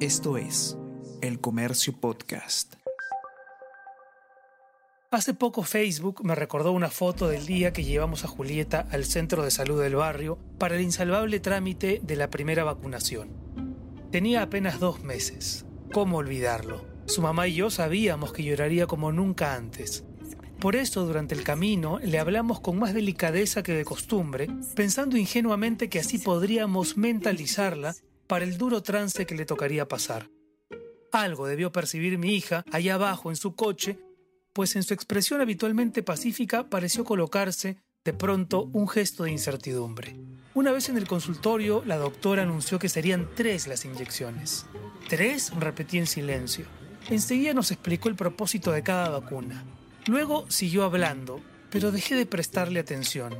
Esto es El Comercio Podcast. Hace poco Facebook me recordó una foto del día que llevamos a Julieta al centro de salud del barrio para el insalvable trámite de la primera vacunación. Tenía apenas dos meses. ¿Cómo olvidarlo? Su mamá y yo sabíamos que lloraría como nunca antes. Por eso durante el camino le hablamos con más delicadeza que de costumbre, pensando ingenuamente que así podríamos mentalizarla para el duro trance que le tocaría pasar. Algo debió percibir mi hija allá abajo en su coche pues en su expresión habitualmente pacífica pareció colocarse, de pronto, un gesto de incertidumbre. Una vez en el consultorio, la doctora anunció que serían tres las inyecciones. ¿Tres? repetí en silencio. Enseguida nos explicó el propósito de cada vacuna. Luego siguió hablando, pero dejé de prestarle atención.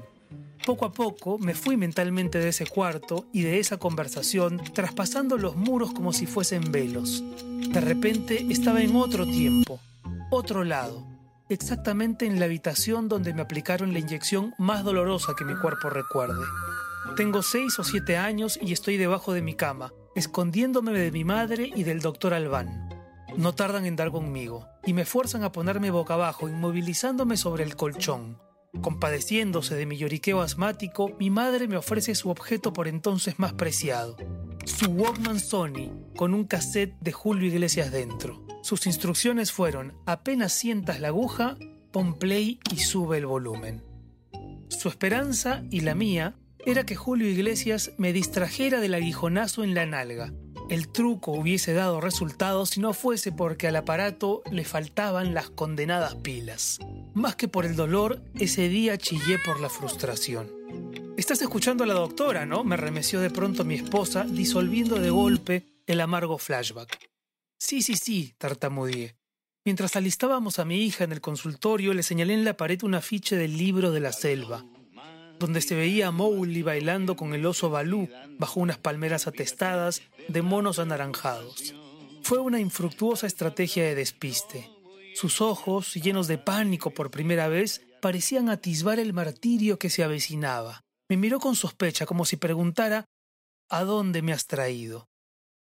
Poco a poco me fui mentalmente de ese cuarto y de esa conversación, traspasando los muros como si fuesen velos. De repente estaba en otro tiempo, otro lado, exactamente en la habitación donde me aplicaron la inyección más dolorosa que mi cuerpo recuerde. Tengo seis o siete años y estoy debajo de mi cama, escondiéndome de mi madre y del doctor Albán. No tardan en dar conmigo y me fuerzan a ponerme boca abajo, inmovilizándome sobre el colchón. Compadeciéndose de mi lloriqueo asmático, mi madre me ofrece su objeto por entonces más preciado, su Walkman Sony con un cassette de Julio Iglesias dentro. Sus instrucciones fueron, apenas sientas la aguja, pon play y sube el volumen. Su esperanza y la mía era que Julio Iglesias me distrajera del aguijonazo en la nalga. El truco hubiese dado resultado si no fuese porque al aparato le faltaban las condenadas pilas. Más que por el dolor, ese día chillé por la frustración. Estás escuchando a la doctora, ¿no? Me remeció de pronto mi esposa, disolviendo de golpe el amargo flashback. Sí, sí, sí, tartamudeé. Mientras alistábamos a mi hija en el consultorio, le señalé en la pared un afiche del libro de la selva, donde se veía a Mowgli bailando con el oso Balú bajo unas palmeras atestadas de monos anaranjados. Fue una infructuosa estrategia de despiste. Sus ojos, llenos de pánico por primera vez, parecían atisbar el martirio que se avecinaba. Me miró con sospecha, como si preguntara ¿A dónde me has traído?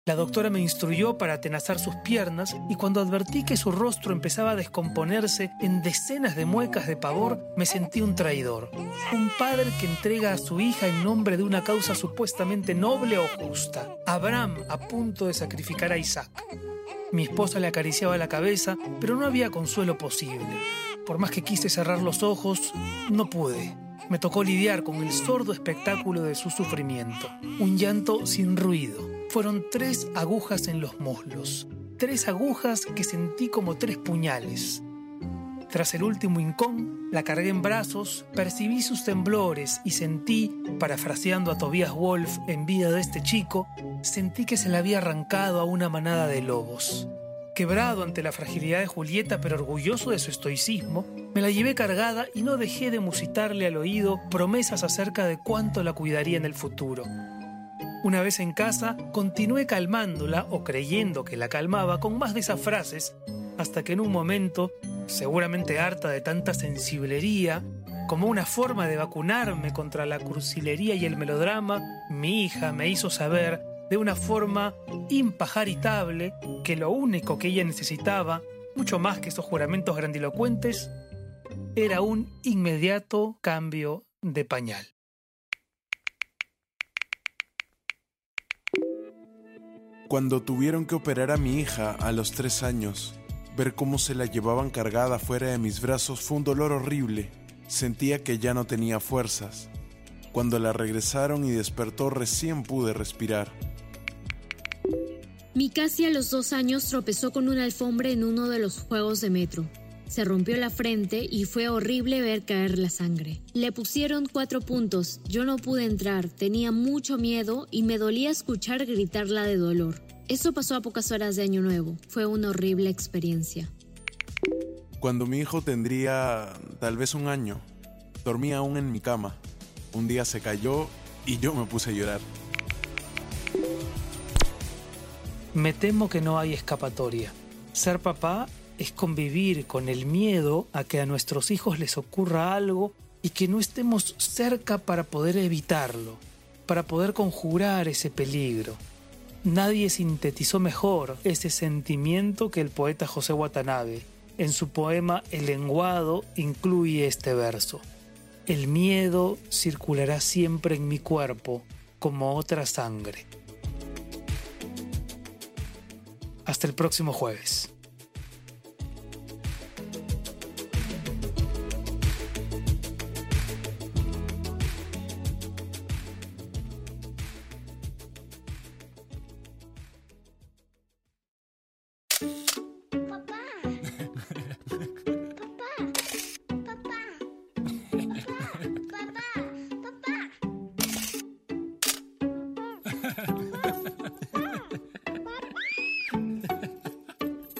La doctora me instruyó para atenazar sus piernas y cuando advertí que su rostro empezaba a descomponerse en decenas de muecas de pavor, me sentí un traidor. Un padre que entrega a su hija en nombre de una causa supuestamente noble o justa. Abraham a punto de sacrificar a Isaac. Mi esposa le acariciaba la cabeza, pero no había consuelo posible. Por más que quise cerrar los ojos, no pude. Me tocó lidiar con el sordo espectáculo de su sufrimiento. Un llanto sin ruido fueron tres agujas en los muslos, tres agujas que sentí como tres puñales. Tras el último hincón, la cargué en brazos, percibí sus temblores y sentí, parafraseando a Tobias Wolf en vida de este chico, sentí que se le había arrancado a una manada de lobos. Quebrado ante la fragilidad de Julieta, pero orgulloso de su estoicismo, me la llevé cargada y no dejé de musitarle al oído promesas acerca de cuánto la cuidaría en el futuro. Una vez en casa, continué calmándola o creyendo que la calmaba con más de esas frases, hasta que en un momento, seguramente harta de tanta sensiblería, como una forma de vacunarme contra la crucilería y el melodrama, mi hija me hizo saber de una forma impajaritable que lo único que ella necesitaba, mucho más que esos juramentos grandilocuentes, era un inmediato cambio de pañal. Cuando tuvieron que operar a mi hija a los tres años, ver cómo se la llevaban cargada fuera de mis brazos fue un dolor horrible. Sentía que ya no tenía fuerzas. Cuando la regresaron y despertó recién pude respirar. Mi casi a los dos años tropezó con una alfombra en uno de los juegos de metro. Se rompió la frente y fue horrible ver caer la sangre. Le pusieron cuatro puntos, yo no pude entrar, tenía mucho miedo y me dolía escuchar gritarla de dolor. Eso pasó a pocas horas de Año Nuevo, fue una horrible experiencia. Cuando mi hijo tendría tal vez un año, dormía aún en mi cama. Un día se cayó y yo me puse a llorar. Me temo que no hay escapatoria. Ser papá es convivir con el miedo a que a nuestros hijos les ocurra algo y que no estemos cerca para poder evitarlo, para poder conjurar ese peligro. Nadie sintetizó mejor ese sentimiento que el poeta José Watanabe. En su poema El lenguado incluye este verso. El miedo circulará siempre en mi cuerpo como otra sangre. Hasta el próximo jueves.